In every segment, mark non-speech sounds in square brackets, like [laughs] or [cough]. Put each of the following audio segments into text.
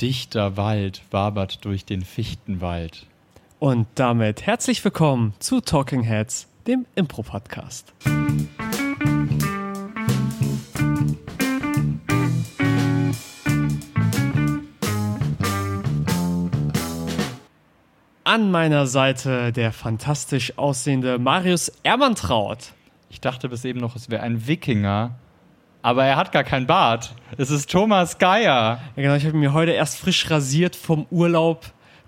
Dichter Wald wabert durch den Fichtenwald. Und damit herzlich willkommen zu Talking Heads, dem Impro-Podcast. An meiner Seite der fantastisch aussehende Marius Ermantraut. Ich dachte bis eben noch, es wäre ein Wikinger, aber er hat gar keinen Bart. Es ist Thomas Geier. Ja, genau, ich habe mir heute erst frisch rasiert vom Urlaub.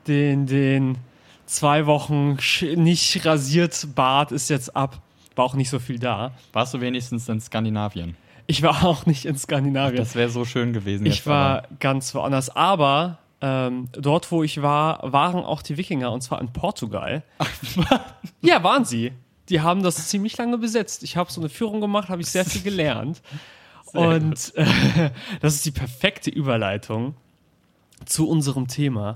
Den, den zwei Wochen nicht rasiert Bart ist jetzt ab. War auch nicht so viel da. Warst du wenigstens in Skandinavien? Ich war auch nicht in Skandinavien. Das wäre so schön gewesen. Ich jetzt, war aber- ganz woanders. Aber ähm, dort, wo ich war, waren auch die Wikinger und zwar in Portugal. ja, waren sie. Die haben das ziemlich lange besetzt. Ich habe so eine Führung gemacht, habe ich sehr viel gelernt. Und äh, [laughs] das ist die perfekte Überleitung zu unserem Thema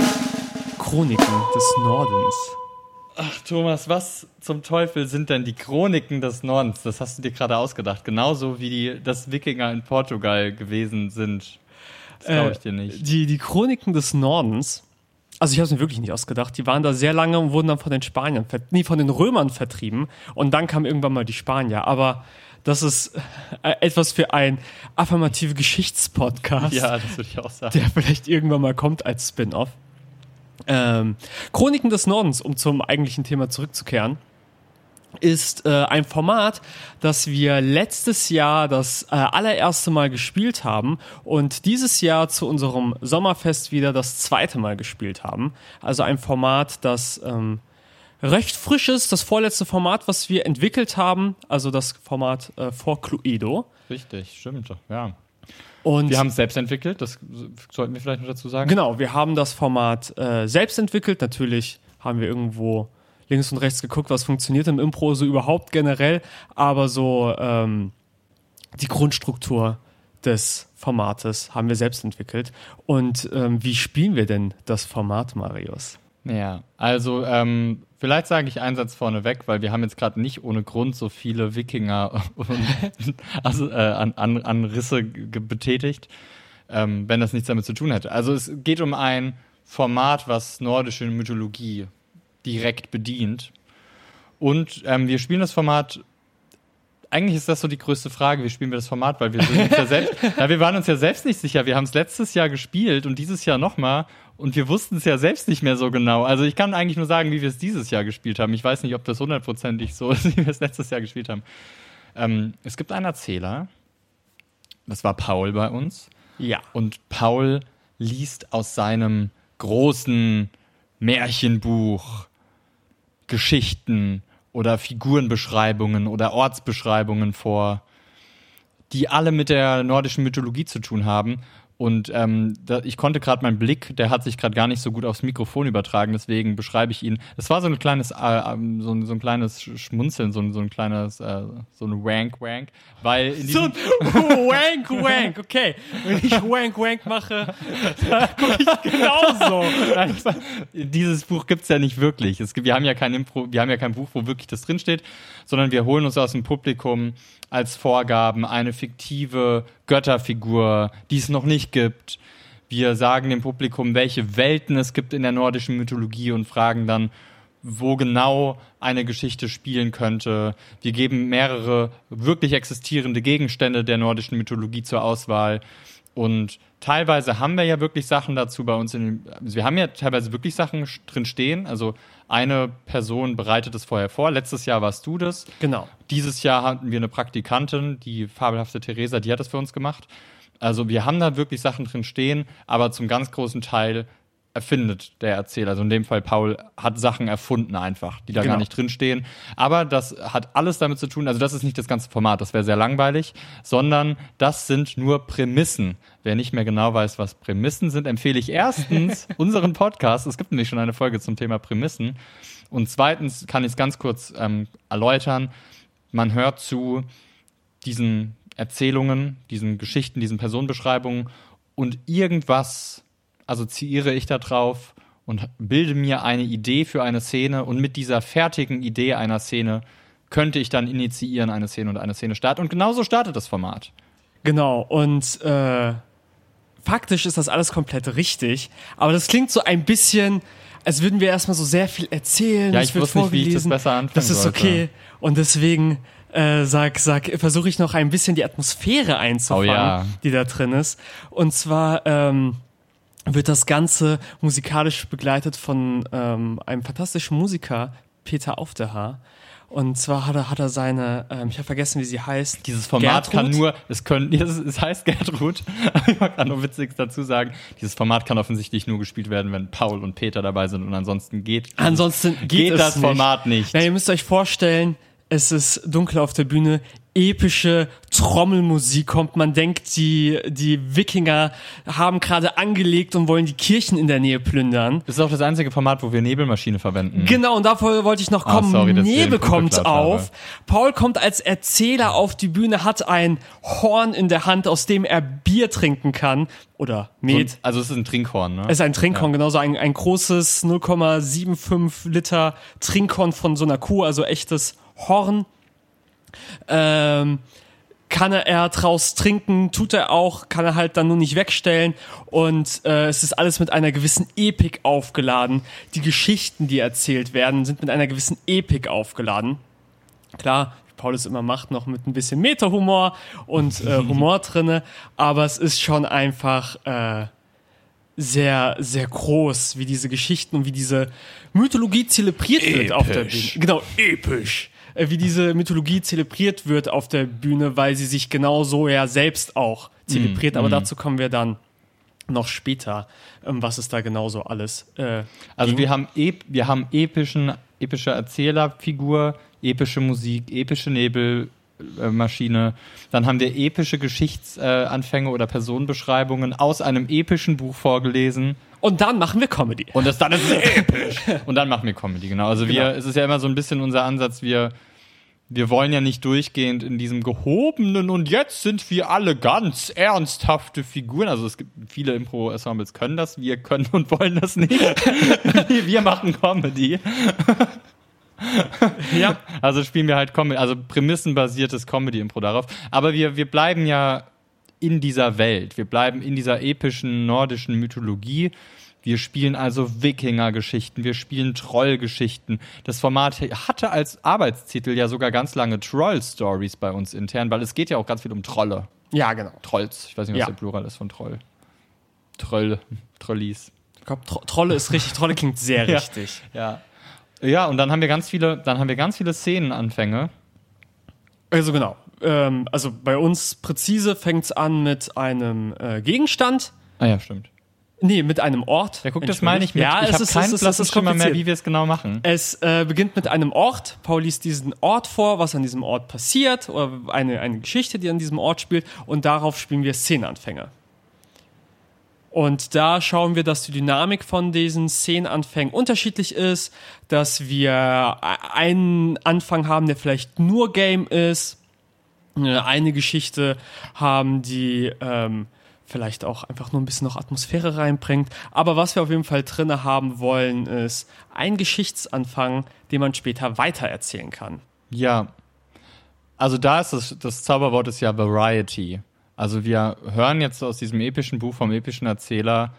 Chroniken des Nordens. Ach, Thomas, was zum Teufel sind denn die Chroniken des Nordens? Das hast du dir gerade ausgedacht. Genauso wie die, das Wikinger in Portugal gewesen sind. Das glaube ich dir nicht. Die, die Chroniken des Nordens, also ich habe es mir wirklich nicht ausgedacht, die waren da sehr lange und wurden dann von den Spaniern, nee, von den Römern vertrieben und dann kamen irgendwann mal die Spanier. Aber das ist äh, etwas für ein affirmative Geschichtspodcast, Ja, das würde ich auch sagen. der vielleicht irgendwann mal kommt als Spin-off. Ähm, Chroniken des Nordens, um zum eigentlichen Thema zurückzukehren, ist äh, ein Format, das wir letztes Jahr das äh, allererste Mal gespielt haben und dieses Jahr zu unserem Sommerfest wieder das zweite Mal gespielt haben. Also ein Format, das ähm, recht frisch ist, das vorletzte Format, was wir entwickelt haben, also das Format äh, vor Cluedo. Richtig, stimmt. Ja. Und Wir haben es selbst entwickelt, das sollten wir vielleicht noch dazu sagen. Genau, wir haben das Format äh, selbst entwickelt. Natürlich haben wir irgendwo links und rechts geguckt, was funktioniert im Impro so überhaupt generell, aber so ähm, die Grundstruktur des Formates haben wir selbst entwickelt. Und ähm, wie spielen wir denn das Format, Marius? Ja, also ähm, vielleicht sage ich einen Satz vorneweg, weil wir haben jetzt gerade nicht ohne Grund so viele Wikinger und, [laughs] also, äh, an, an, an Risse betätigt, ähm, wenn das nichts damit zu tun hätte. Also es geht um ein Format, was nordische Mythologie direkt bedient. Und ähm, wir spielen das Format eigentlich ist das so die größte Frage, wie spielen wir das Format, weil wir sind uns ja selbst, [laughs] ja, wir waren uns ja selbst nicht sicher. Wir haben es letztes Jahr gespielt und dieses Jahr nochmal und wir wussten es ja selbst nicht mehr so genau. Also ich kann eigentlich nur sagen, wie wir es dieses Jahr gespielt haben. Ich weiß nicht, ob das hundertprozentig so ist, [laughs] wie wir es letztes Jahr gespielt haben. Ähm, es gibt einen Erzähler, das war Paul bei uns Ja. und Paul liest aus seinem großen Märchenbuch Geschichten oder Figurenbeschreibungen oder Ortsbeschreibungen vor, die alle mit der nordischen Mythologie zu tun haben. Und ähm, da, ich konnte gerade meinen Blick, der hat sich gerade gar nicht so gut aufs Mikrofon übertragen, deswegen beschreibe ich ihn. Es war so ein kleines, äh, ähm, so, ein, so ein kleines Schmunzeln, so ein, so ein kleines, äh, so ein Wank-Wank, weil in So ein [laughs] Wank, Wank, okay. Wenn ich Wank, Wank mache, [laughs] dann gucke ich genauso. Nein, [laughs] Dieses Buch gibt's ja nicht wirklich. Es gibt, wir haben ja kein Impro, wir haben ja kein Buch, wo wirklich das drinsteht, sondern wir holen uns aus dem Publikum als Vorgaben eine fiktive Götterfigur, die es noch nicht gibt. Wir sagen dem Publikum, welche Welten es gibt in der nordischen Mythologie und fragen dann, wo genau eine Geschichte spielen könnte. Wir geben mehrere wirklich existierende Gegenstände der nordischen Mythologie zur Auswahl. Und teilweise haben wir ja wirklich Sachen dazu bei uns in den, also wir haben ja teilweise wirklich Sachen drin stehen. Also eine Person bereitet es vorher vor. Letztes Jahr warst du das. Genau. Dieses Jahr hatten wir eine Praktikantin, die fabelhafte Theresa, die hat das für uns gemacht. Also wir haben da wirklich Sachen drin stehen, aber zum ganz großen Teil erfindet der Erzähler. Also in dem Fall Paul hat Sachen erfunden einfach, die da Genau. gar nicht drin stehen. Aber das hat alles damit zu tun, also das ist nicht das ganze Format, das wäre sehr langweilig, sondern das sind nur Prämissen. Wer nicht mehr genau weiß, was Prämissen sind, empfehle ich erstens [laughs] unseren Podcast. Es gibt nämlich schon eine Folge zum Thema Prämissen. Und zweitens kann ich es ganz kurz ähm, erläutern. Man hört zu diesen Erzählungen, diesen Geschichten, diesen Personenbeschreibungen und irgendwas assoziiere ich da drauf und bilde mir eine Idee für eine Szene und mit dieser fertigen Idee einer Szene könnte ich dann initiieren eine Szene und eine Szene starten und genauso startet das Format. Genau, und äh, faktisch ist das alles komplett richtig, aber das klingt so ein bisschen, als würden wir erstmal so sehr viel erzählen. Ja, ich wusste nicht, wie ich das besser anfangen Das ist sollte. okay. Und deswegen äh, sag, sag, versuche ich noch ein bisschen die Atmosphäre einzufangen, Oh ja. die da drin ist. Und zwar ähm, wird das Ganze musikalisch begleitet von ähm, einem fantastischen Musiker, Peter Aufderhaar. Und zwar hat er, hat er seine, ähm, ich habe vergessen, wie sie heißt. Dieses Format Gertrud? kann nur, es können, [laughs] es, es heißt Gertrud, [laughs] ich mag da nur Witziges dazu sagen, dieses Format kann offensichtlich nur gespielt werden, wenn Paul und Peter dabei sind und ansonsten geht, Ansonsten geht, geht das nicht. Format nicht. Na, ihr müsst euch vorstellen, es ist dunkel auf der Bühne, epische Trommelmusik kommt. Man denkt, die, die Wikinger haben gerade angelegt und wollen die Kirchen in der Nähe plündern. Das ist auch das einzige Format, wo wir Nebelmaschine verwenden. Genau, und davor wollte ich noch Ah, kommen. sorry, ich dir Nebel kommt auf. habe. Paul kommt als Erzähler auf die Bühne, hat ein Horn in der Hand, aus dem er Bier trinken kann. Oder Met. So, also es ist ein Trinkhorn, ne? Es ist ein Trinkhorn, genauso ein, ein großes 0,75 Liter Trinkhorn von so einer Kuh, also echtes Horn. Ähm, kann er draus trinken, tut er auch, kann er halt dann nur nicht wegstellen und äh, es ist alles mit einer gewissen Epik aufgeladen. Die Geschichten, die erzählt werden, sind mit einer gewissen Epik aufgeladen. Klar, wie Paul es immer macht, noch mit ein bisschen Meta-Humor und äh, [laughs] Humor drinne, aber es ist schon einfach äh, sehr, sehr groß, wie diese Geschichten und wie diese Mythologie zelebriert wird auf der Bühne. Episch. Genau, episch. Äh, Wie diese Mythologie zelebriert wird auf der Bühne, weil sie sich genau so ja selbst auch zelebriert. Aber dazu kommen wir dann noch später, ähm, was es da genauso alles äh, Also ging. wir haben, ep wir haben epischen, epische Erzählerfigur, epische Musik, epische Nebelmaschine. Dann haben wir epische Geschichtsanfänge Anfänge oder Personenbeschreibungen aus einem epischen Buch vorgelesen. Und dann machen wir Comedy. Und das dann ist es episch. Und dann machen wir Comedy, genau. Also wir, Genau. es ist ja immer so ein bisschen unser Ansatz, wir, wir wollen ja nicht durchgehend in diesem gehobenen und jetzt sind wir alle ganz ernsthafte Figuren. Also es gibt viele Impro-Ensembles können das, wir können und wollen das nicht. [laughs] wir machen Comedy. Ja. Also spielen wir halt Comedy, also prämissenbasiertes Comedy-Impro darauf. Aber wir, wir bleiben ja in dieser Welt. Wir bleiben in dieser epischen nordischen Mythologie. Wir spielen also Wikinger-Geschichten, wir spielen Troll-Geschichten. Das Format hatte als Arbeitstitel ja sogar ganz lange Troll-Stories bei uns intern, weil es geht ja auch ganz viel um Trolle. Ja, genau. Trolls. Ich weiß nicht, was Ja. der Plural ist von Troll. Troll. Trollis. Ich glaube, Tro Trolle ist richtig. Trolle klingt sehr [laughs] Ja. richtig. Ja. Ja, und dann haben wir ganz viele, dann haben wir ganz viele Szenenanfänge. Also genau. Ähm, also bei uns präzise fängt es an mit einem äh, Gegenstand. Ah ja, stimmt. Nee, mit einem Ort. Ja, guck, das meine ich mit. Ja, ich es ist, keinen es blassen ist Schimmer mehr, wie wir es genau machen. Es äh, beginnt mit einem Ort. Paul liest diesen Ort vor, was an diesem Ort passiert, oder eine, eine Geschichte, die an diesem Ort spielt, und darauf spielen wir Szenenanfänge. Und da schauen wir, dass die Dynamik von diesen Szenenanfängen unterschiedlich ist, dass wir einen Anfang haben, der vielleicht nur Game ist, äh, eine Geschichte haben, die ähm, vielleicht auch einfach nur ein bisschen noch Atmosphäre reinbringt. Aber was wir auf jeden Fall drinne haben wollen, ist ein Geschichtsanfang, den man später weitererzählen kann. Ja. Also da ist das, das Zauberwort ist ja Variety. Also wir hören jetzt aus diesem epischen Buch vom epischen Erzähler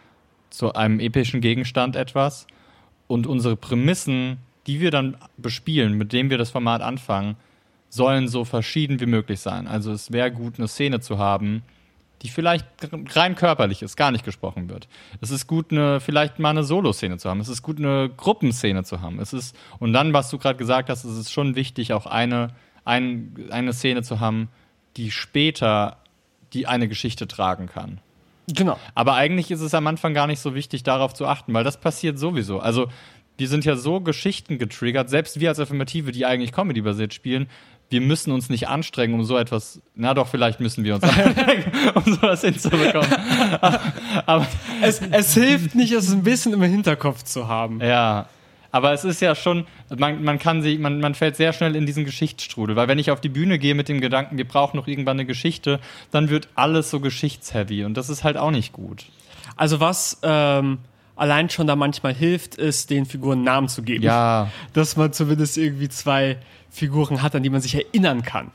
zu einem epischen Gegenstand etwas und unsere Prämissen, die wir dann bespielen, mit denen wir das Format anfangen, sollen so verschieden wie möglich sein. Also es wäre gut, eine Szene zu haben, die vielleicht rein körperlich ist, gar nicht gesprochen wird. Es ist gut, eine, vielleicht mal eine Solo-Szene zu haben. Es ist gut, eine Gruppenszene zu haben. Es ist, und dann, was du gerade gesagt hast, es ist schon wichtig, auch eine, ein, eine Szene zu haben, die später die eine Geschichte tragen kann. Genau. Aber eigentlich ist es am Anfang gar nicht so wichtig, darauf zu achten, weil das passiert sowieso. Also, wir sind ja so Geschichten getriggert, selbst wir als Affirmative, die eigentlich Comedy-basiert spielen, wir müssen uns nicht anstrengen, um so etwas, na doch, vielleicht müssen wir uns [laughs] anstrengen, um sowas hinzubekommen. [laughs] Aber, Es, es hilft nicht, es ein bisschen im Hinterkopf zu haben. ja, aber es ist ja schon, man, man kann sich, man, man fällt sehr schnell in diesen Geschichtsstrudel, weil wenn ich auf die Bühne gehe mit dem Gedanken, wir brauchen noch irgendwann eine Geschichte, dann wird alles so geschichtsheavy und das ist halt auch nicht gut. Also was ähm, allein schon da manchmal hilft, ist, den Figuren Namen zu geben. Ja, Dass man zumindest irgendwie zwei Figuren hat, an die man sich erinnern kann.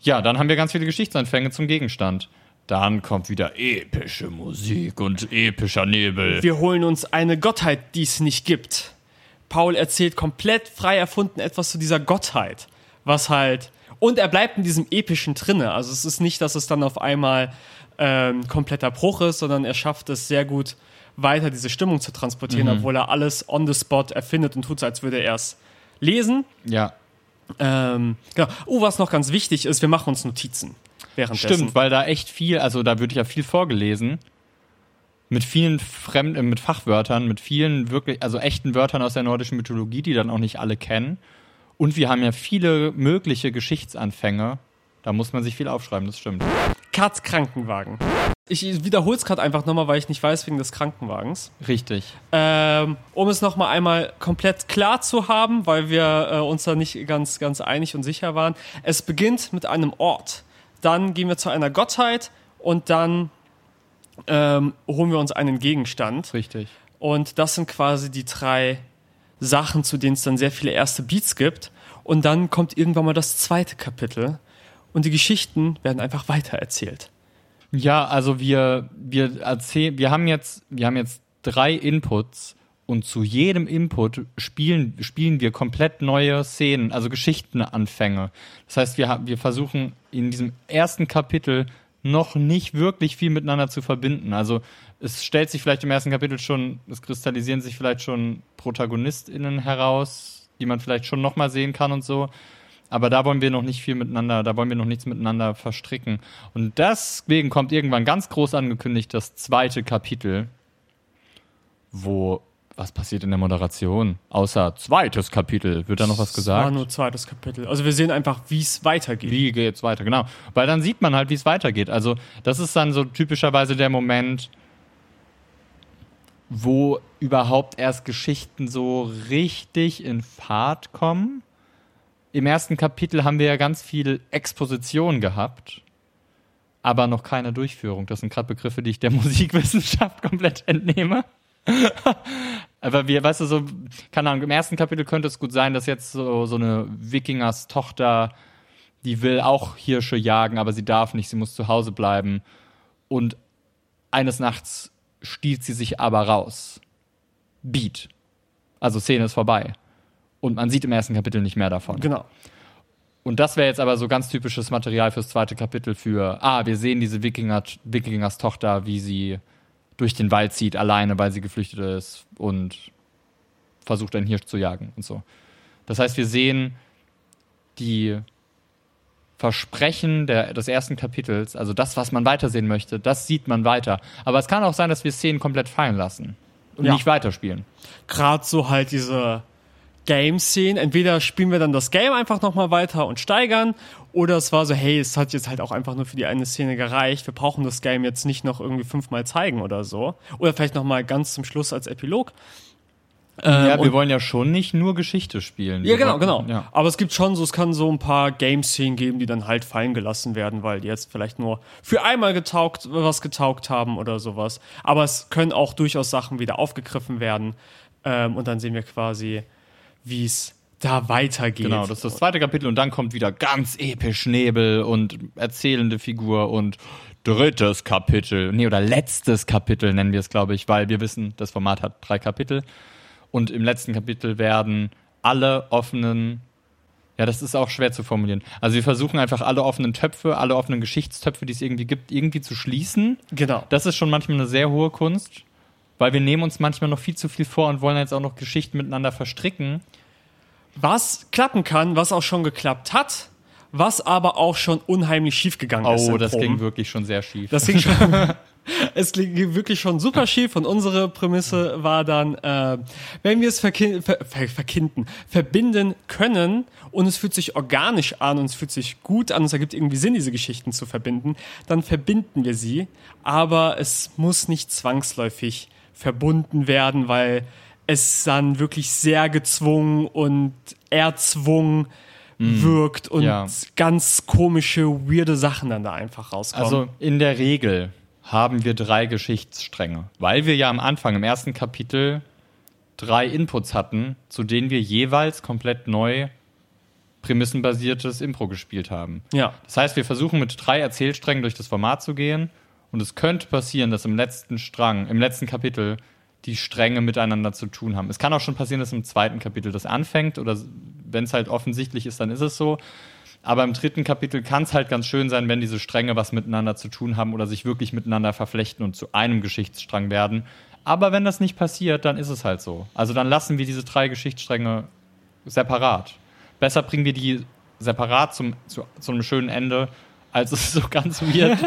Ja, dann haben wir ganz viele Geschichtsanfänge zum Gegenstand. Dann kommt wieder epische Musik und epischer Nebel. Wir holen uns eine Gottheit, die es nicht gibt. Paul erzählt komplett frei erfunden etwas zu dieser Gottheit, was halt und er bleibt in diesem epischen drinne. Also es ist nicht, dass es dann auf einmal ähm, kompletter Bruch ist, sondern er schafft es sehr gut weiter diese Stimmung zu transportieren, Mhm. obwohl er alles on the spot erfindet und tut so, als würde er es lesen. Ja, Ähm, genau. Oh, was noch ganz wichtig ist, wir machen uns Notizen währenddessen. stimmt, weil da echt viel, also da wird ja viel vorgelesen. Mit vielen fremd, äh, mit Fachwörtern, mit vielen wirklich, also echten Wörtern aus der nordischen Mythologie, die dann auch nicht alle kennen. Und wir haben ja viele mögliche Geschichtsanfänge. Da muss man sich viel aufschreiben, das stimmt. Katz Krankenwagen. Ich wiederhole es gerade einfach nochmal, weil ich nicht weiß wegen des Krankenwagens. Richtig. Ähm, um es nochmal einmal komplett klar zu haben, weil wir äh, uns da nicht ganz, ganz einig und sicher waren. Es beginnt mit einem Ort. Dann gehen wir zu einer Gottheit und dann ähm, holen wir uns einen Gegenstand. Richtig. Und das sind quasi die drei Sachen, zu denen es dann sehr viele erste Beats gibt. Und dann kommt irgendwann mal das zweite Kapitel. Und die Geschichten werden einfach weitererzählt. Ja, also wir, wir erzählen, wir haben jetzt, wir haben jetzt drei Inputs und zu jedem Input spielen, spielen wir komplett neue Szenen, also Geschichtenanfänge. Das heißt, wir, wir versuchen in diesem ersten Kapitel noch nicht wirklich viel miteinander zu verbinden. Also es stellt sich vielleicht im ersten Kapitel schon, es kristallisieren sich vielleicht schon ProtagonistInnen heraus, die man vielleicht schon nochmal sehen kann und so. Aber da wollen wir noch nicht viel miteinander, da wollen wir noch nichts miteinander verstricken. Und deswegen kommt irgendwann ganz groß angekündigt das zweite Kapitel, wo was passiert in der Moderation? Außer zweites Kapitel. Wird da noch was Das war gesagt? nur zweites Kapitel. Also wir sehen einfach, wie es weitergeht. Wie geht's weiter? Genau. Weil dann sieht man halt, wie es weitergeht. Also, das ist dann so typischerweise der Moment, wo überhaupt erst Geschichten so richtig in Fahrt kommen. Im ersten Kapitel haben wir ja ganz viel Exposition gehabt, aber noch keine Durchführung. Das sind gerade Begriffe, die ich der [laughs] Musikwissenschaft komplett entnehme. [laughs] Aber wir, weißt du, so, keine Ahnung, im ersten Kapitel könnte es gut sein, dass jetzt so, so eine Wikingers Tochter, die will auch Hirsche jagen, aber sie darf nicht, sie muss zu Hause bleiben. Und eines Nachts stiehlt sie sich aber raus. Beat. Also Szene ist vorbei. Und man sieht im ersten Kapitel nicht mehr davon. Genau. Und das wäre jetzt aber so ganz typisches Material fürs zweite Kapitel für, ah, wir sehen diese Wikinger, Wikingers Tochter, wie sie durch den Wald zieht, alleine, weil sie geflüchtet ist und versucht, einen Hirsch zu jagen und so. Das heißt, wir sehen die Versprechen der, des ersten Kapitels, also das, was man weitersehen möchte, das sieht man weiter. Aber es kann auch sein, dass wir Szenen komplett fallen lassen und Ja. nicht weiterspielen. Gerade so halt diese Game-Szenen. Entweder spielen wir dann das Game einfach nochmal weiter und steigern, oder es war so, hey, es hat jetzt halt auch einfach nur für die eine Szene gereicht. Wir brauchen das Game jetzt nicht noch irgendwie fünfmal zeigen oder so. Oder vielleicht nochmal ganz zum Schluss als Epilog. ja, wir wollen ja schon nicht nur Geschichte spielen. Ja, genau, genau. Ja. Aber es gibt schon so, es kann so ein paar Game-Szenen geben, die dann halt fallen gelassen werden, weil die jetzt vielleicht nur für einmal getaugt, was getaugt haben oder sowas. Aber es können auch durchaus Sachen wieder aufgegriffen werden. Ähm, und dann sehen wir quasi, wie es da weitergeht. Genau, das ist das zweite Kapitel und dann kommt wieder ganz episch Nebel und erzählende Figur und drittes Kapitel, nee, oder letztes Kapitel nennen wir es, glaube ich, weil wir wissen, das Format hat drei Kapitel und im letzten Kapitel werden alle offenen, ja, das ist auch schwer zu formulieren. Also wir versuchen einfach alle offenen Töpfe, alle offenen Geschichtstöpfe, die es irgendwie gibt, irgendwie zu schließen. Genau. Das ist schon manchmal eine sehr hohe Kunst, weil wir nehmen uns manchmal noch viel zu viel vor und wollen jetzt auch noch Geschichten miteinander verstricken. Was klappen kann, was auch schon geklappt hat, was aber auch schon unheimlich schief gegangen ist. Oh, das Proben. ging wirklich schon sehr schief. Das ging schon. [laughs] [laughs] es ging wirklich schon super schief und unsere Prämisse war dann, äh, wenn wir es verkin ver ver verkinden, verbinden können und es fühlt sich organisch an und es fühlt sich gut an, es ergibt irgendwie Sinn, diese Geschichten zu verbinden, dann verbinden wir sie, aber es muss nicht zwangsläufig verbunden werden, weil es dann wirklich sehr gezwungen und erzwungen wirkt und Ja. ganz komische, weirde Sachen dann da einfach rauskommen. Also in der Regel haben wir drei Geschichtsstränge, weil wir ja am Anfang im ersten Kapitel drei Inputs hatten, zu denen wir jeweils komplett neu prämissenbasiertes Impro gespielt haben. Ja. Das heißt, wir versuchen mit drei Erzählsträngen durch das Format zu gehen und es könnte passieren, dass im letzten Strang, im letzten Kapitel die Stränge miteinander zu tun haben. Es kann auch schon passieren, dass im zweiten Kapitel das anfängt oder wenn es halt offensichtlich ist, dann ist es so. Aber im dritten Kapitel kann es halt ganz schön sein, wenn diese Stränge was miteinander zu tun haben oder sich wirklich miteinander verflechten und zu einem Geschichtsstrang werden. Aber wenn das nicht passiert, dann ist es halt so. Also dann lassen wir diese drei Geschichtsstränge separat. Besser bringen wir die separat zum, zu, zu einem schönen Ende, als es [laughs] so ganz weird,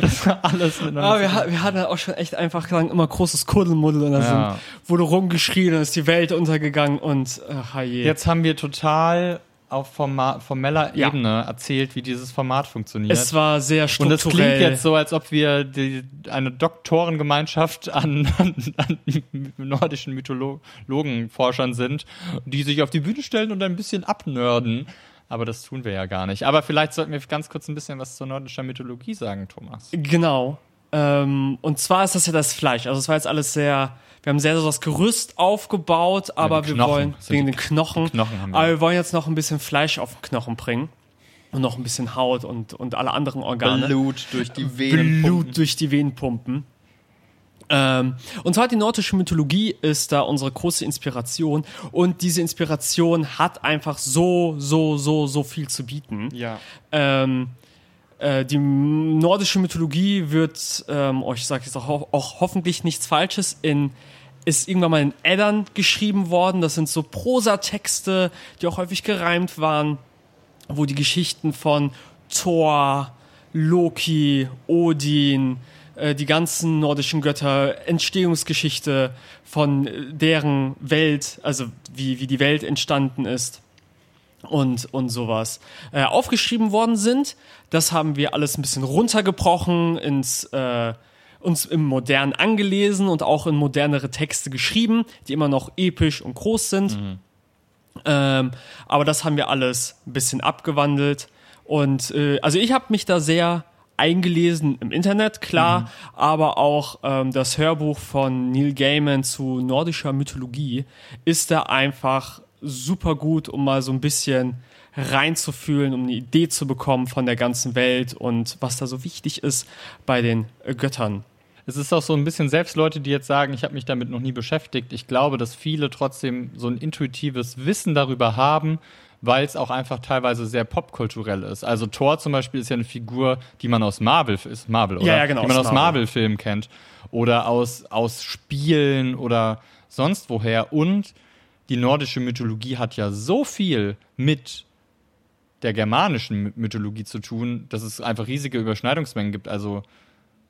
dass alles miteinander Aber wir, wir hatten auch schon echt einfach lang immer großes Kuddelmuddel und da Ja. wurde rumgeschrien und ist die Welt untergegangen und ach je. Jetzt haben wir total auf forma formeller Ja. Ebene erzählt, wie dieses Format funktioniert. es war sehr und strukturell. es klingt jetzt so, als ob wir die, eine Doktorengemeinschaft an, [laughs] an, an nordischen Mythologenforschern sind, die sich auf die Bühne stellen und ein bisschen abnörden. Aber das tun wir ja gar nicht. Aber vielleicht sollten wir ganz kurz ein bisschen was zur nordischen Mythologie sagen, Thomas. Genau. Ähm, und zwar ist das ja das Fleisch. Also es war jetzt alles sehr, wir haben sehr so das Gerüst aufgebaut, aber die wir Knochen. wollen wegen den Knochen, Knochen haben wir. aber wir wollen jetzt noch ein bisschen Fleisch auf den Knochen bringen und noch ein bisschen Haut und, und alle anderen Organe. Blut durch die Venen. Blut durch die Venen pumpen. Ähm, und zwar die nordische Mythologie ist da unsere große Inspiration und diese Inspiration hat einfach so, so, so, so viel zu bieten. Ja. Ähm, äh, die nordische Mythologie wird, ähm, oh, ich sage jetzt auch, ho- auch hoffentlich nichts Falsches, in, ist irgendwann mal in Eddern geschrieben worden. Das sind so Prosatexte, die auch häufig gereimt waren, wo die Geschichten von Thor, Loki, Odin, äh, die ganzen nordischen Götter, Entstehungsgeschichte von äh, deren Welt, also wie, wie die Welt entstanden ist und, und sowas äh, aufgeschrieben worden sind. Das haben wir alles ein bisschen runtergebrochen, ins, äh, uns im Modernen angelesen und auch in modernere Texte geschrieben, die immer noch episch und groß sind. Ähm, aber das haben wir alles ein bisschen abgewandelt. Und äh, also ich habe mich da sehr eingelesen im Internet, klar, aber auch ähm, das Hörbuch von Neil Gaiman zu nordischer Mythologie ist da einfach super gut, um mal so ein bisschen reinzufühlen, um eine Idee zu bekommen von der ganzen Welt und was da so wichtig ist bei den Göttern. Es ist auch so ein bisschen, selbst Leute, die jetzt sagen, ich habe mich damit noch nie beschäftigt, ich glaube, dass viele trotzdem so ein intuitives Wissen darüber haben, weil es auch einfach teilweise sehr popkulturell ist. Also Thor zum Beispiel ist ja eine Figur, die man aus Marvel, ist Marvel, oder? Ja, ja, genau, Die man aus aus Marvel. Marvel-Filmen kennt. Oder aus, aus Spielen oder sonst woher. Und die nordische Mythologie hat ja so viel mit der germanischen My- Mythologie zu tun, dass es einfach riesige Überschneidungsmengen gibt. Also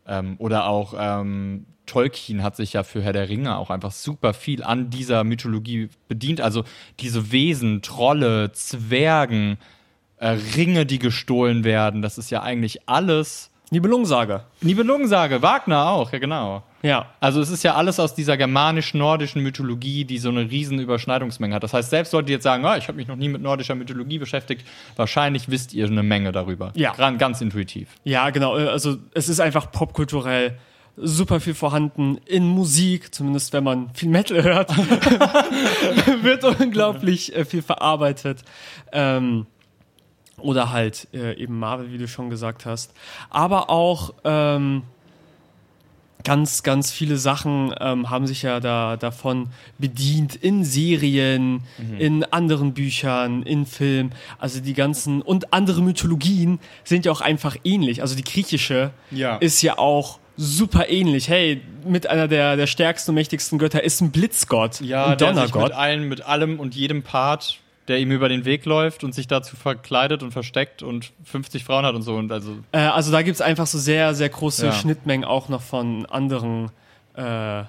ähm, oder auch ähm, Tolkien hat sich ja für Herr der Ringe auch einfach super viel an dieser Mythologie bedient. Also diese Wesen, Trolle, Zwergen, äh, Ringe, die gestohlen werden, das ist ja eigentlich alles. Nibelungensage. Nibelungensage, Wagner auch, ja genau. Ja. Also es ist ja alles aus dieser germanisch-nordischen Mythologie, die so eine riesen Überschneidungsmenge hat. Das heißt, selbst Leute, die jetzt sagen, ah, ich habe mich noch nie mit nordischer Mythologie beschäftigt, wahrscheinlich wisst ihr eine Menge darüber. Ja. Ganz intuitiv. Ja, genau. äh, Also es ist einfach popkulturell super viel vorhanden in Musik, zumindest wenn man viel Metal hört, [laughs] [laughs] wird unglaublich äh, viel verarbeitet. Ähm, oder halt äh, eben Marvel, wie du schon gesagt hast. Aber auch ähm, ganz, ganz viele Sachen ähm, haben sich ja da davon bedient in Serien, in anderen Büchern, in Filmen. Also die ganzen und andere Mythologien sind ja auch einfach ähnlich. Also die griechische Ja. ist ja auch super ähnlich. Hey, mit einer der, der stärksten und mächtigsten Götter ist ein Blitzgott, Ja, ein sich mit Donnergott. allen, mit allem und jedem Part, der ihm über den Weg läuft und sich dazu verkleidet und versteckt und 50 Frauen hat und so. Und also, Äh, also da gibt's einfach so sehr, sehr große Ja. Schnittmengen auch noch von anderen äh,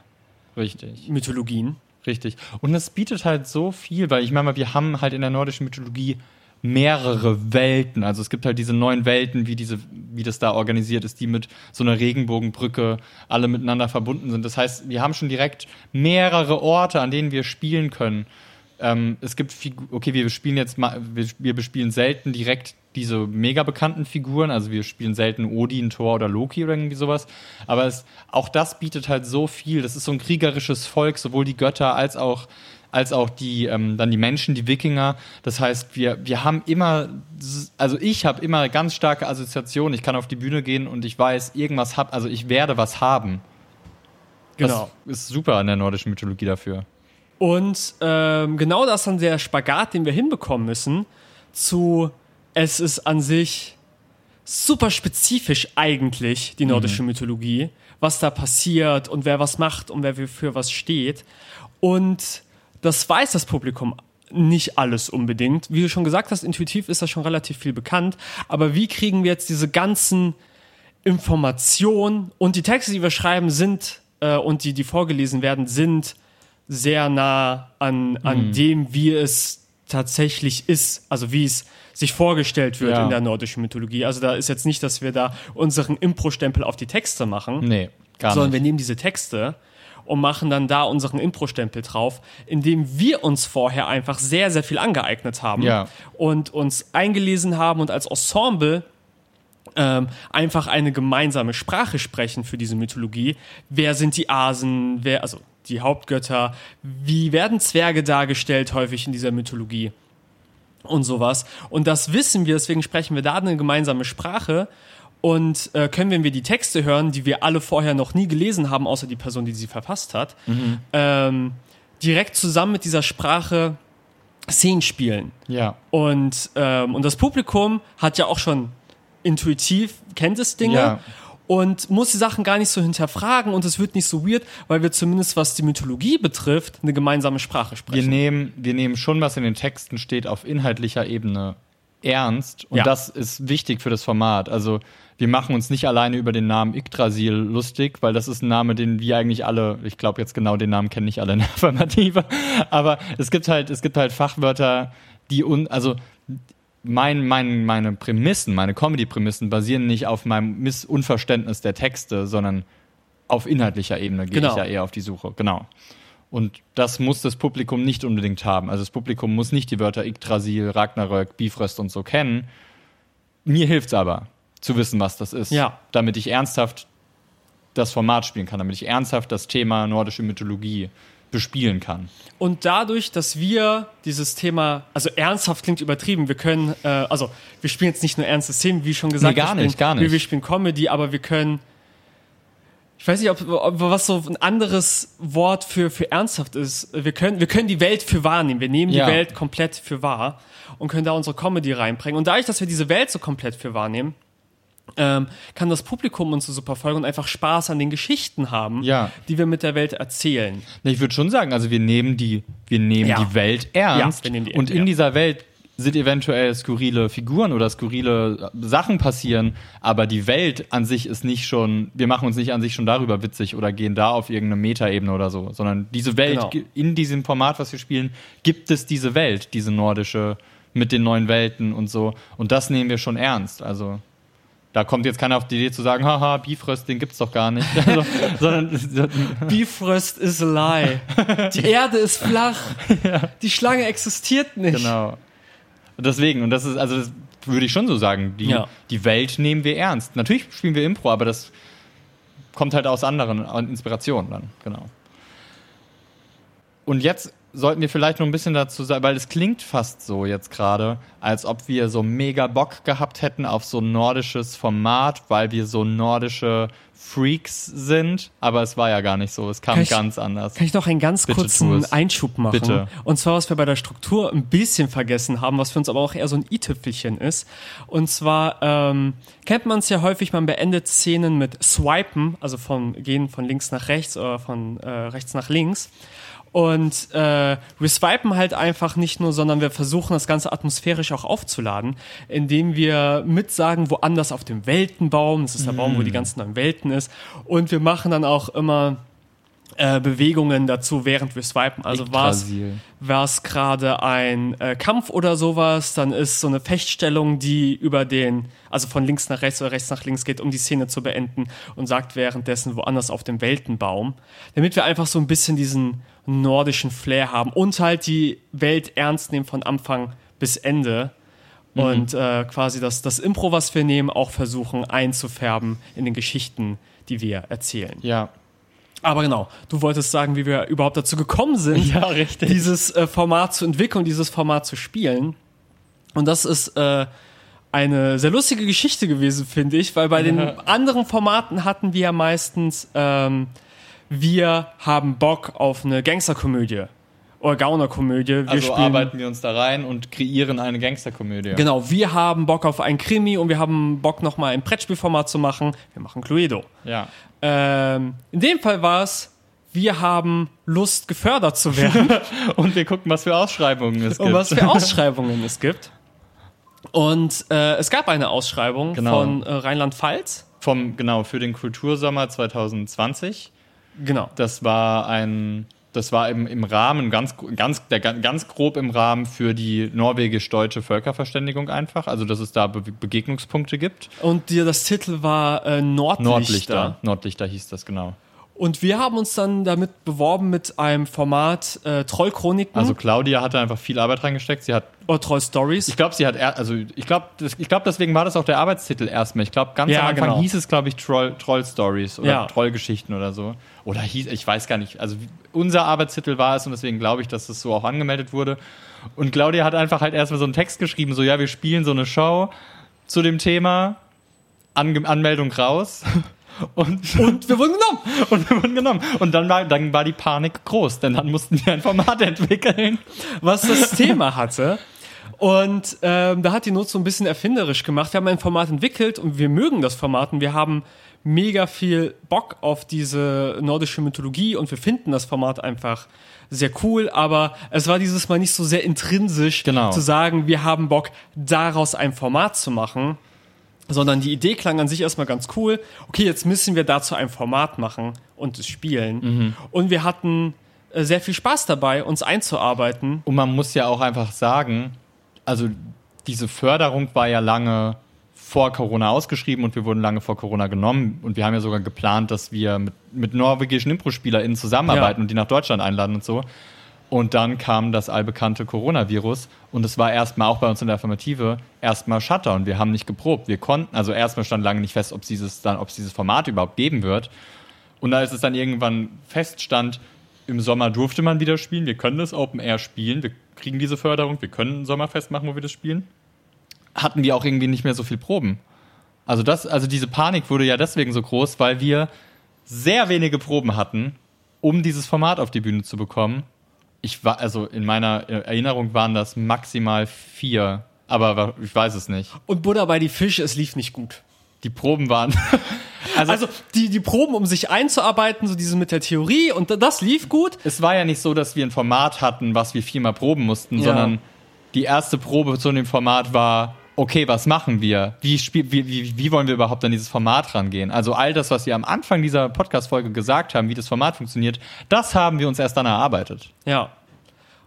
richtig. Mythologien. Richtig. Und es bietet halt so viel, weil ich meine mal, wir haben halt in der nordischen Mythologie mehrere Welten. Also es gibt halt diese neun Welten, wie diese, wie das da organisiert ist, die mit so einer Regenbogenbrücke alle miteinander verbunden sind. Das heißt, wir haben schon direkt mehrere Orte, an denen wir spielen können. Ähm, es gibt Figu okay, wir spielen jetzt mal, wir, wir bespielen selten direkt diese mega bekannten Figuren, also wir spielen selten Odin, Thor oder Loki oder irgendwie sowas, aber es, auch das bietet halt so viel. Das ist so ein kriegerisches Volk, sowohl die Götter als auch als auch die, ähm, dann die Menschen, die Wikinger. Das heißt, wir, wir haben immer, also ich habe immer ganz starke Assoziationen. Ich kann auf die Bühne gehen und ich weiß, irgendwas hab, also ich werde was haben. Genau. Das ist super an der nordischen Mythologie dafür. Und ähm, genau das ist dann der Spagat, den wir hinbekommen müssen, zu es ist an sich super spezifisch eigentlich, die nordische Mhm. Mythologie, was da passiert und wer was macht und wer für was steht. Und das weiß das Publikum nicht alles unbedingt. Wie du schon gesagt hast, intuitiv ist das schon relativ viel bekannt. Aber wie kriegen wir jetzt diese ganzen Informationen und die Texte, die wir schreiben, sind äh, und die, die vorgelesen werden, sind sehr nah an, an dem, wie es tatsächlich ist, also wie es sich vorgestellt wird Ja. in der nordischen Mythologie. Also da ist jetzt nicht, dass wir da unseren Impro-Stempel auf die Texte machen, Nee, gar sondern nicht. wir nehmen diese Texte und machen dann da unseren Impro-Stempel drauf, indem wir uns vorher einfach sehr, sehr viel angeeignet haben Ja. und uns eingelesen haben und als Ensemble ähm, einfach eine gemeinsame Sprache sprechen für diese Mythologie. Wer sind die Asen? Wer, also die Hauptgötter? Wie werden Zwerge dargestellt häufig in dieser Mythologie? Und sowas. Und das wissen wir, deswegen sprechen wir da eine gemeinsame Sprache. Und äh, können, wenn wir die Texte hören, die wir alle vorher noch nie gelesen haben, außer die Person, die sie verfasst hat, ähm, direkt zusammen mit dieser Sprache Szenen spielen. Ja. Und, ähm, und das Publikum hat ja auch schon intuitiv, kennt es Dinge Ja. Und muss die Sachen gar nicht so hinterfragen und es wird nicht so weird, weil wir zumindest, was die Mythologie betrifft, eine gemeinsame Sprache Wir sprechen. nehmen, wir nehmen schon, was in den Texten steht, auf inhaltlicher Ebene ernst. Und Ja. das ist wichtig für das Format. Also wir machen uns nicht alleine über den Namen Yggdrasil lustig, weil das ist ein Name, den wir eigentlich alle, ich glaube jetzt genau den Namen kennen nicht alle in der Affirmative, [laughs] aber es gibt halt, es gibt halt Fachwörter, die un, also mein, mein, meine Prämissen, meine Comedy-Prämissen basieren nicht auf meinem Missunverständnis der Texte, sondern auf inhaltlicher Ebene gehe Genau. ich ja eher auf die Suche. Genau. Und das muss das Publikum nicht unbedingt haben. Also das Publikum muss nicht die Wörter Yggdrasil, Ragnarök, Bifröst und so kennen. Mir hilft's aber, zu wissen, was das ist. Ja. Damit ich ernsthaft das Format spielen kann, damit ich ernsthaft das Thema nordische Mythologie bespielen kann. Und dadurch, dass wir dieses Thema, also ernsthaft klingt übertrieben, wir können, äh, also wir spielen jetzt nicht nur ernste Szenen, wie schon gesagt, Nee, gar wir spielen, nicht, gar nicht. Wir, wir spielen Comedy, aber wir können, ich weiß nicht, ob, ob was so ein anderes Wort für, für ernsthaft ist. Wir können, wir können die Welt für wahrnehmen. Wir nehmen Ja. die Welt komplett für wahr und können da unsere Comedy reinbringen. Und dadurch, dass wir diese Welt so komplett für wahrnehmen, ähm, kann das Publikum uns so super folgen und einfach Spaß an den Geschichten haben, Ja. die wir mit der Welt erzählen. Ich würde schon sagen, also wir nehmen die, wir nehmen Ja. die Welt ernst Ja, die und in dieser Welt sind eventuell skurrile Figuren oder skurrile Sachen passieren, aber die Welt an sich ist nicht schon, wir machen uns nicht an sich schon darüber witzig oder gehen da auf irgendeine Metaebene oder so, sondern diese Welt, Genau. in diesem Format, was wir spielen, gibt es diese Welt, diese nordische, mit den neuen Welten und so und das nehmen wir schon ernst, also da kommt jetzt keiner auf die Idee zu sagen, haha, Bifröst, den gibt's doch gar nicht. [laughs] Also, sondern [laughs] Bifrost is a lie. Die Erde ist flach. [laughs] Die Schlange existiert nicht. Genau. Und Deswegen, und das ist, also das würde ich schon so sagen, die, Ja. die Welt nehmen wir ernst. Natürlich spielen wir Impro, aber das kommt halt aus anderen an Inspirationen dann, genau. Und jetzt sollten wir vielleicht noch ein bisschen dazu sagen, weil es klingt fast so jetzt gerade, als ob wir so mega Bock gehabt hätten auf so ein nordisches Format, weil wir so nordische Freaks sind, aber es war ja gar nicht so, es kam Kann ich- ganz anders. Kann ich noch einen ganz Bitte kurzen. Einschub machen? Bitte. Und zwar, was wir bei der Struktur ein bisschen vergessen haben, was für uns aber auch eher so ein i-Tüpfelchen ist. Und zwar ähm, kennt man es ja häufig, man beendet Szenen mit Swipen, also von gehen von links nach rechts oder von äh, rechts nach links. Und äh, wir swipen halt einfach nicht nur, sondern wir versuchen das Ganze atmosphärisch auch aufzuladen, indem wir mitsagen, woanders auf dem Weltenbaum, das ist der Baum, wo die ganzen neuen Welten ist. Und wir machen dann auch immer äh, Bewegungen dazu, während wir swipen. Also war es Yggdrasil. war es gerade ein äh, Kampf oder sowas, dann ist so eine Fechtstellung, die über den, also von links nach rechts oder rechts nach links geht, um die Szene zu beenden und sagt währenddessen woanders auf dem Weltenbaum, damit wir einfach so ein bisschen diesen nordischen Flair haben und halt die Welt ernst nehmen von Anfang bis Ende. Und äh, quasi das, das Impro, was wir nehmen, auch versuchen einzufärben in den Geschichten, die wir erzählen. Ja. Aber genau, du wolltest sagen, wie wir überhaupt dazu gekommen sind, Ja, richtig. dieses äh, Format zu entwickeln, dieses Format zu spielen. Und das ist äh, eine sehr lustige Geschichte gewesen, finde ich, weil bei den anderen Formaten hatten wir ja meistens, ähm, wir haben Bock auf eine Gangsterkomödie oder Gaunerkomödie. Wir Also arbeiten wir uns da rein und kreieren eine Gangsterkomödie. Genau, wir haben Bock auf ein Krimi und wir haben Bock nochmal ein Brettspielformat zu machen. Wir machen Cluedo. Ja. Ähm, in dem Fall war es, wir haben Lust gefördert zu werden [laughs] Und wir gucken, was für Ausschreibungen es und gibt. was für [laughs] Ausschreibungen es gibt. Und äh, es gab eine Ausschreibung Genau. von äh, Rheinland-Pfalz. Vom, genau, für den Kultursommer 2020. Genau. Das war ein, das war im, im Rahmen, ganz, ganz, der, ganz grob im Rahmen für die norwegisch-deutsche Völkerverständigung einfach. Also, dass es da Be Begegnungspunkte gibt. Und dir das Titel war äh, Nordlichter. Nordlichter. Nordlichter hieß das, genau. Und wir haben uns dann damit beworben mit einem Format äh, Trollchroniken Also, Claudia hatte einfach viel Arbeit reingesteckt. Sie hat, oder Troll Stories. ich glaube, sie hat, er, also, ich glaube, ich glaube, deswegen war das auch der Arbeitstitel erstmal. Ich glaube, ganz Ja, am Anfang genau. hieß es, glaube ich, Troll, Troll Stories oder Ja. Trollgeschichten oder so. Oder hieß, ich weiß gar nicht. Also, unser Arbeitstitel war es und deswegen glaube ich, dass das so auch angemeldet wurde. Und Claudia hat einfach halt erstmal so einen Text geschrieben, so, ja, wir spielen so eine Show zu dem Thema. Ange Anmeldung raus. Und, [laughs] Und wir wurden genommen. und wir wurden genommen. Und dann war, dann war die Panik groß, denn dann mussten wir ein Format [laughs] entwickeln. was das Thema hatte. Und ähm, da hat die Not so ein bisschen erfinderisch gemacht. Wir haben ein Format entwickelt und wir mögen das Format und wir haben mega viel Bock auf diese nordische Mythologie und wir finden das Format einfach sehr cool, aber es war dieses Mal nicht so sehr intrinsisch Genau. zu sagen, wir haben Bock, daraus ein Format zu machen, sondern die Idee klang an sich erstmal ganz cool. Okay, jetzt müssen wir dazu ein Format machen und es spielen. Und wir hatten äh, sehr viel Spaß dabei, uns einzuarbeiten. Und man muss ja auch einfach sagen, also diese Förderung war ja lange vor Corona ausgeschrieben und wir wurden lange vor Corona genommen. Und wir haben ja sogar geplant, dass wir mit, mit norwegischen Impro-SpielerInnen zusammenarbeiten Ja. und die nach Deutschland einladen und so. Und dann kam das allbekannte Coronavirus und es war erstmal auch bei uns in der Affirmative erstmal Shutter und wir haben nicht geprobt. Wir konnten, also erstmal stand lange nicht fest, ob es dieses, dann, ob es dieses Format überhaupt geben wird. Und als es dann irgendwann feststand, im Sommer durfte man wieder spielen, wir können das Open Air spielen, wir kriegen diese Förderung, wir können ein Sommerfest machen, wo wir das spielen, hatten wir auch irgendwie nicht mehr so viel Proben. Also das, also diese Panik wurde ja deswegen so groß, weil wir sehr wenige Proben hatten, um dieses Format auf die Bühne zu bekommen. Ich war, also in meiner Erinnerung waren das maximal vier, aber ich weiß es nicht. Und Buddha bei die Fische, es lief nicht gut. Die Proben waren. [laughs] also, Also die, die Proben, um sich einzuarbeiten, so diese mit der Theorie und das lief gut. es war ja nicht so, dass wir ein Format hatten, was wir viermal proben mussten, Ja. sondern die erste Probe zu dem Format war, okay, was machen wir? Wie, spiel, wie, wie, wie wollen wir überhaupt an dieses Format rangehen? Also all das, was wir am Anfang dieser Podcast-Folge gesagt haben, wie das Format funktioniert, das haben wir uns erst dann erarbeitet. Ja.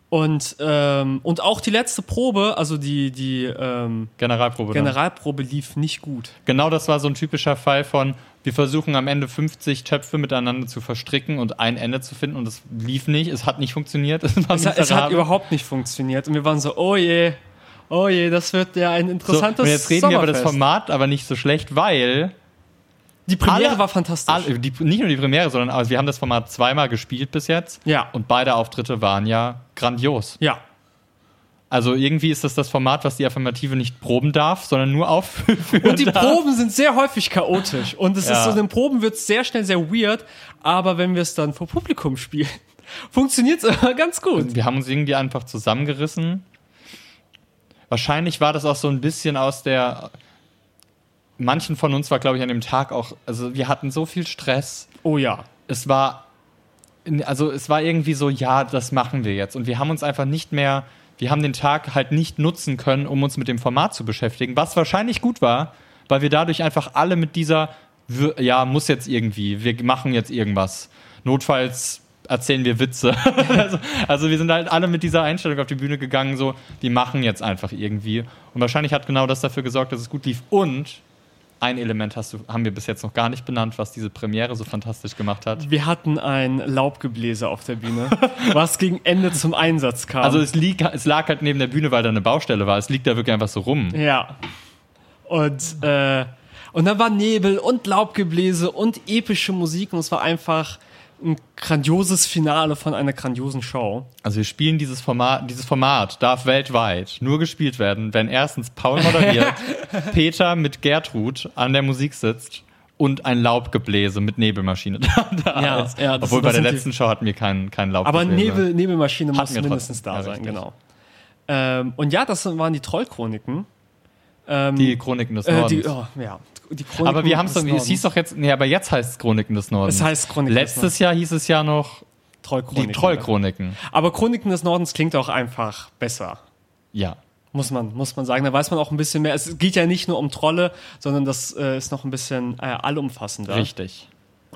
Und, ähm, und auch die letzte Probe, also die, die ähm, Generalprobe. dann. Generalprobe lief nicht gut. Genau das war so ein typischer Fall von, wir versuchen am Ende 50 Töpfe miteinander zu verstricken und ein Ende zu finden und es lief nicht, es hat nicht funktioniert. [laughs] Es, Es, hat- es hat überhaupt nicht funktioniert. Und wir waren so, oh je, oh je, das wird ja ein so, interessantes und jetzt reden wir über das. Format, aber nicht so schlecht, weil Die Premiere alle- war fantastisch. alle, die, nicht nur die Premiere, sondern also wir haben das Format zweimal gespielt bis jetzt Ja. und beide Auftritte waren ja grandios. ja. Also irgendwie ist das das Format, was die Affirmative nicht proben darf, sondern nur aufführen Und die darf. Proben sind sehr häufig chaotisch. Und es Ja. ist so, in den Proben wird es sehr schnell sehr weird, aber wenn wir es dann vor Publikum spielen, [laughs] funktioniert es immer [laughs] ganz gut. Wir haben uns irgendwie einfach zusammengerissen. Wahrscheinlich war das auch so ein bisschen aus der. Manchen von uns war, glaube ich, an dem Tag auch. Also, wir hatten so viel Stress. Oh ja. Es war. Also, es war irgendwie so, ja, das machen wir jetzt. Und wir haben uns einfach nicht mehr. Wir haben den Tag halt nicht nutzen können, um uns mit dem Format zu beschäftigen. Was wahrscheinlich gut war, weil wir dadurch einfach alle mit dieser. Ja, muss jetzt irgendwie. Wir machen jetzt irgendwas. Notfalls erzählen wir Witze. [laughs] also, also wir sind halt alle mit dieser Einstellung auf die Bühne gegangen, so, wir machen jetzt einfach irgendwie. Und wahrscheinlich hat genau das dafür gesorgt, dass es gut lief. Und ein Element hast du, haben wir bis jetzt noch gar nicht benannt, was diese Premiere so fantastisch gemacht hat. Wir hatten ein Laubgebläse auf der Bühne, was gegen Ende zum Einsatz kam. Also es, lieg, es lag halt neben der Bühne, weil da eine Baustelle war. Es liegt da wirklich einfach so rum. ja. Und, äh, und dann war Nebel und Laubgebläse und epische Musik und es war einfach ein grandioses Finale von einer grandiosen Show. Also wir spielen dieses Format, dieses Format darf weltweit nur gespielt werden, wenn erstens Paul moderiert, [laughs] Peter mit Gertrud an der Musik sitzt und ein Laubgebläse mit Nebelmaschine da, [laughs] da Ja, ist. ja, Obwohl bei der letzten Show hatten wir kein, kein Aber Laubgebläse. Nebel, Nebelmaschine muss mindestens trotzdem. da Ja, sein, richtig. genau. Ähm, und ja, das waren die Trollchroniken. Ähm, Die Chroniken des äh, Nordens. die, oh, ja, die Chroniken aber wir haben es Nordens. hieß doch jetzt, nee, aber jetzt heißt es Chroniken des Nordens. Es heißt Chroniken des Letztes Jahr hieß es ja noch Trollchroniken. die Trollchroniken. Aber Chroniken des Nordens klingt auch einfach besser. Ja. Muss man, muss man sagen. Da weiß man auch ein bisschen mehr. Es geht ja nicht nur um Trolle, sondern das äh, ist noch ein bisschen äh, allumfassender. Richtig.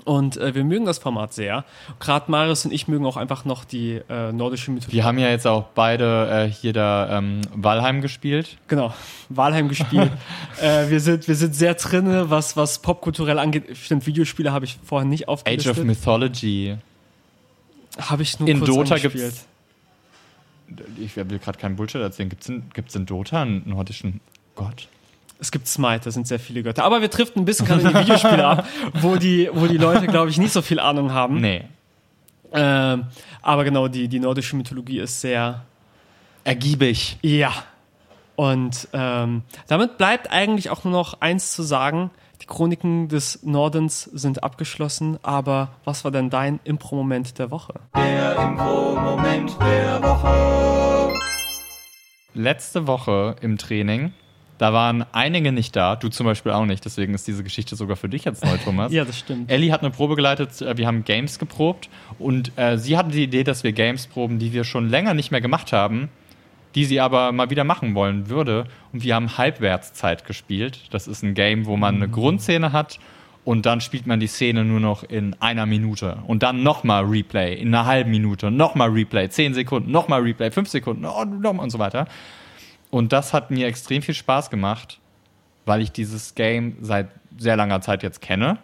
Und äh, wir mögen das Format sehr. Gerade Marius und ich mögen auch einfach noch die äh, nordische Mythologie. Wir haben ja jetzt auch beide äh, hier da ähm, Valheim gespielt. Genau, Walheim gespielt. [laughs] äh, wir, sind, wir sind sehr drinne, was, was popkulturell angeht. Stimmt, Videospiele habe ich vorher nicht Age aufgelistet. of Mythology. Habe ich nur In kurz Dota angespielt. gibt's. Ich will gerade keinen Bullshit erzählen. Gibt es in, gibt's in Dota einen nordischen Gott? Es gibt Smite, da sind sehr viele Götter. Aber wir driften ein bisschen gerade in die Videospiele ab, wo die, wo die Leute, glaube ich, nicht so viel Ahnung haben. Nee. Ähm, aber genau, die, die nordische Mythologie ist sehr, Ergiebig. Ja. Und ähm, damit bleibt eigentlich auch nur noch eins zu sagen. Die Chroniken des Nordens sind abgeschlossen, aber was war denn dein Impro-Moment der Woche? Letzte Woche im Training, da waren einige nicht da. Du zum Beispiel auch nicht. Deswegen ist diese Geschichte sogar für dich jetzt neu, [laughs] Thomas. Ja, das stimmt. Ellie hat eine Probe geleitet, äh, wir haben Games geprobt und äh, sie hatte die Idee, dass wir Games proben, die wir schon länger nicht mehr gemacht haben, die sie aber mal wieder machen wollen würde. Und wir haben Halbwertszeit gespielt. Das ist ein Game, wo man eine Grundszene hat und dann spielt man die Szene nur noch in einer Minute und dann nochmal Replay in einer halben Minute, nochmal Replay, zehn Sekunden, nochmal Replay, fünf Sekunden und, mal und so weiter. Und das hat mir extrem viel Spaß gemacht, weil ich dieses Game seit sehr langer Zeit jetzt kenne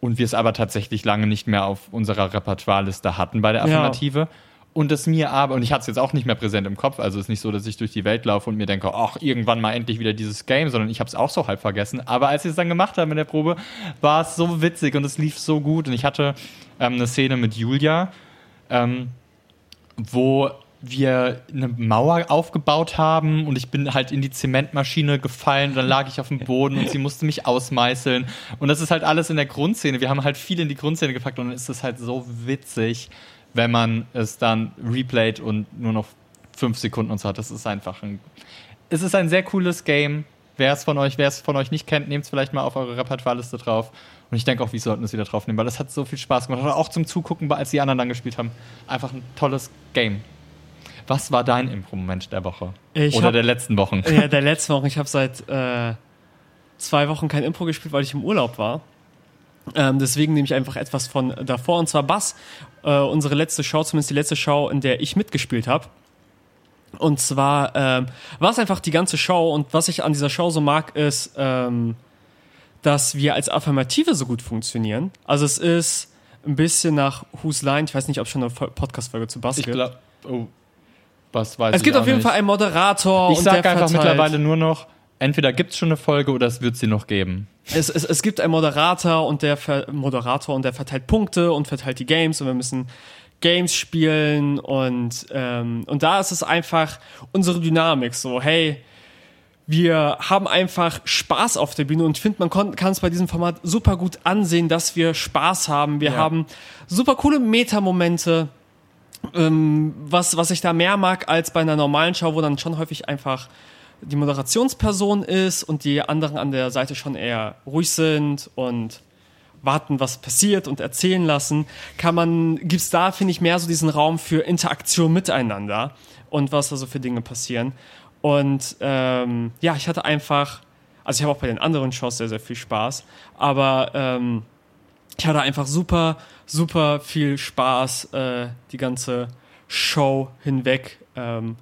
und wir es aber tatsächlich lange nicht mehr auf unserer Repertoireliste hatten bei der Ja. Affirmative. Und es mir aber, und ich hatte es jetzt auch nicht mehr präsent im Kopf, also es ist nicht so, dass ich durch die Welt laufe und mir denke, ach, irgendwann mal endlich wieder dieses Game, sondern ich habe es auch so halb vergessen. Aber als ich es dann gemacht habe in der Probe, war es so witzig und es lief so gut. Und ich hatte ähm, eine Szene mit Julia, ähm, wo wir eine Mauer aufgebaut haben und ich bin halt in die Zementmaschine gefallen und dann lag ich auf dem Boden und sie musste mich ausmeißeln. Und das ist halt alles in der Grundszene. Wir haben halt viel in die Grundszene gepackt und dann ist es halt so witzig, wenn man es dann replayt und nur noch fünf Sekunden und so hat. Das ist einfach ein. Es ist ein sehr cooles Game. Wer es von euch, wer es von euch nicht kennt, nehmt es vielleicht mal auf eure Repertoireliste drauf. Und ich denke auch, wir sollten es wieder draufnehmen, weil es hat so viel Spaß gemacht. Auch zum Zugucken, als die anderen dann gespielt haben. Einfach ein tolles Game. Was war dein Impro-Moment der Woche? Ich Oder hab- der letzten Wochen? Ja, der letzte Woche. Ich habe seit äh, zwei Wochen kein Impro gespielt, weil ich im Urlaub war. Ähm, deswegen nehme ich einfach etwas von davor. Und zwar Bass, äh, unsere letzte Show, zumindest die letzte Show, in der ich mitgespielt habe. Und zwar ähm, war es einfach die ganze Show. Und was ich an dieser Show so mag, ist, ähm, dass wir als Affirmative so gut funktionieren. Also es ist ein bisschen nach Who's Line. Ich weiß nicht, ob es schon eine Fol- Podcast-Folge zu Bass Ich gibt. glaube. Oh, was weiß Es ich gibt auch auf jeden nicht. Fall einen Moderator. Ich sage einfach verteilt- mittlerweile nur noch, entweder gibt es schon eine Folge oder es wird sie noch geben. Es, es, es gibt einen Moderator und der ver Moderator und der verteilt Punkte und verteilt die Games und wir müssen Games spielen und ähm, und da ist es einfach unsere Dynamik so hey wir haben einfach Spaß auf der Bühne und ich finde, man kann es bei diesem Format super gut ansehen, dass wir Spaß haben. Wir Ja. haben super coole Meta-Momente, ähm, was, was ich da mehr mag als bei einer normalen Show, wo dann schon häufig einfach die Moderationsperson ist und die anderen an der Seite schon eher ruhig sind und warten, was passiert und erzählen lassen, kann man, gibt's da, finde ich, mehr so diesen Raum für Interaktion miteinander und was da so für Dinge passieren. Und ähm, ja, ich hatte einfach, also ich habe auch bei den anderen Shows sehr, sehr viel Spaß, aber ähm, ich hatte einfach super, super viel Spaß, äh, die ganze Show hinweg ähm,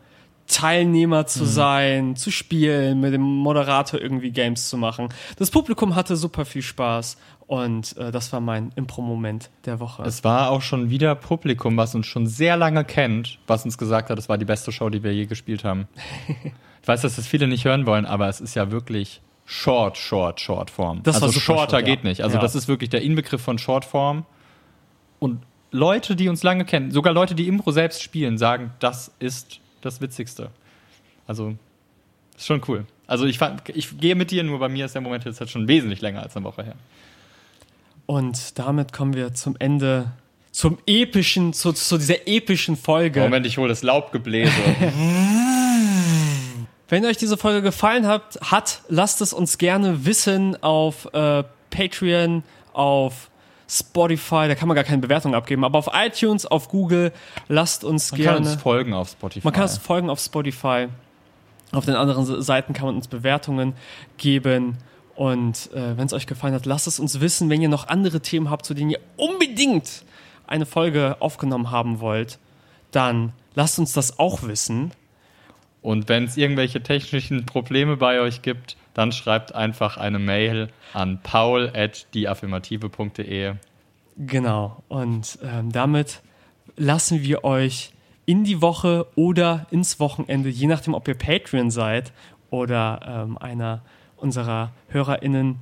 Teilnehmer zu sein, zu spielen, mit dem Moderator irgendwie Games zu machen. Das Publikum hatte super viel Spaß und äh, das war mein Impro-Moment der Woche. Es war auch schon wieder Publikum, was uns schon sehr lange kennt, was uns gesagt hat, es war die beste Show, die wir je gespielt haben. [laughs] ich weiß, dass das viele nicht hören wollen, aber es ist ja wirklich Short, Short, Short Form. Das also shorter short, ja. geht nicht. Also Ja. das ist wirklich der Inbegriff von Short Form. Und Leute, die uns lange kennen, sogar Leute, die Impro selbst spielen, sagen, das ist das Witzigste. Also, ist schon cool. Also ich, fand, ich gehe mit dir, nur bei mir ist der Moment jetzt halt schon wesentlich länger als eine Woche her. Und damit kommen wir zum Ende, zum epischen, zu, zu dieser epischen Folge. Moment, ich hole das Laubgebläse. [laughs] Wenn euch diese Folge gefallen hat, hat lasst es uns gerne wissen auf äh, Patreon, auf Spotify, da kann man gar keine Bewertung abgeben, aber auf iTunes, auf Google, lasst uns Man gerne. kann uns folgen auf Spotify. Man kann uns folgen auf Spotify. Auf den anderen Seiten kann man uns Bewertungen geben. Und äh, wenn es euch gefallen hat, lasst es uns wissen. Wenn ihr noch andere Themen habt, zu denen ihr unbedingt eine Folge aufgenommen haben wollt, dann lasst uns das auch wissen. Und wenn es irgendwelche technischen Probleme bei euch gibt, dann schreibt einfach eine Mail an paul.deaffirmative.de. Genau. Und ähm, damit lassen wir euch in die Woche oder ins Wochenende, je nachdem, ob ihr Patreon seid oder ähm, einer unserer HörerInnen,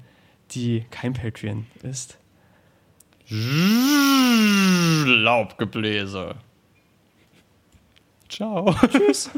die kein Patreon ist. Laubgebläse. Ciao. [laughs] Tschüss.